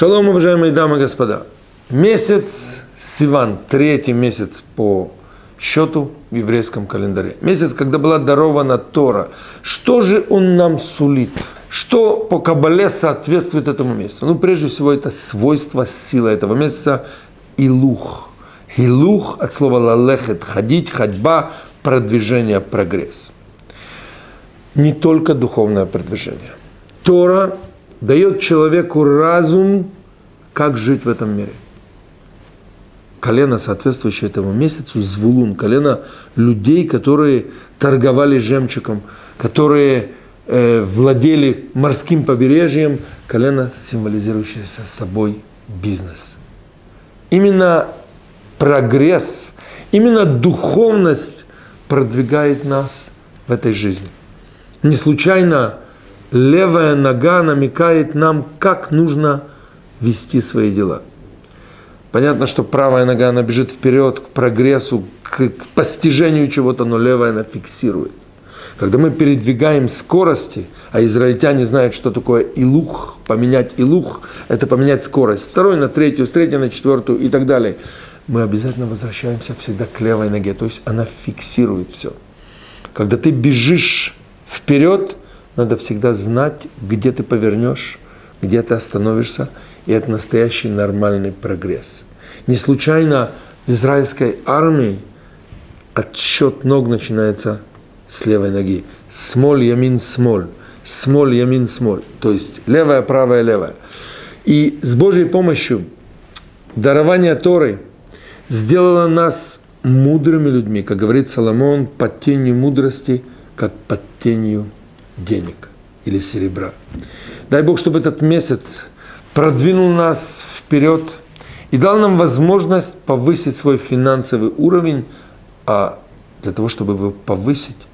Шалом, уважаемые дамы и господа. Месяц Сиван, третий месяц по счету в еврейском календаре. Месяц, когда была дарована Тора. Что же он нам сулит? Что по Кабале соответствует этому месяцу? Ну, прежде всего, это свойство силы этого месяца – илух. Илух от слова лалехет – ходить, ходьба, продвижение, прогресс. Не только духовное продвижение. Тора дает человеку разум, как жить в этом мире. Колено, соответствующее этому месяцу, звулун, колено людей, которые торговали жемчугом, которые э, владели морским побережьем, колено, символизирующее собой бизнес. Именно прогресс, именно духовность продвигает нас в этой жизни. Не случайно левая нога намекает нам, как нужно вести свои дела. Понятно, что правая нога, она бежит вперед к прогрессу, к, к постижению чего-то, но левая она фиксирует. Когда мы передвигаем скорости, а израильтяне знают, что такое илух, поменять илух, это поменять скорость. С второй на третью, с третьей на четвертую и так далее. Мы обязательно возвращаемся всегда к левой ноге, то есть она фиксирует все. Когда ты бежишь вперед, надо всегда знать, где ты повернешь, где ты остановишься, и это настоящий нормальный прогресс. Не случайно в израильской армии отсчет ног начинается с левой ноги. Смоль, ямин, смоль. Смоль, ямин, смоль. То есть левая, правая, левая. И с Божьей помощью дарование Торы сделало нас мудрыми людьми, как говорит Соломон, под тенью мудрости, как под тенью денег или серебра. Дай Бог, чтобы этот месяц продвинул нас вперед и дал нам возможность повысить свой финансовый уровень, а для того, чтобы его повысить,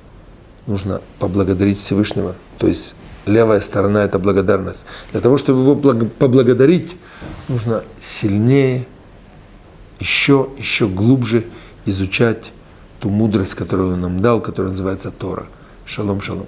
нужно поблагодарить Всевышнего. То есть левая сторона – это благодарность. Для того, чтобы его поблагодарить, нужно сильнее, еще, еще глубже изучать ту мудрость, которую он нам дал, которая называется Тора. Шалом, шалом.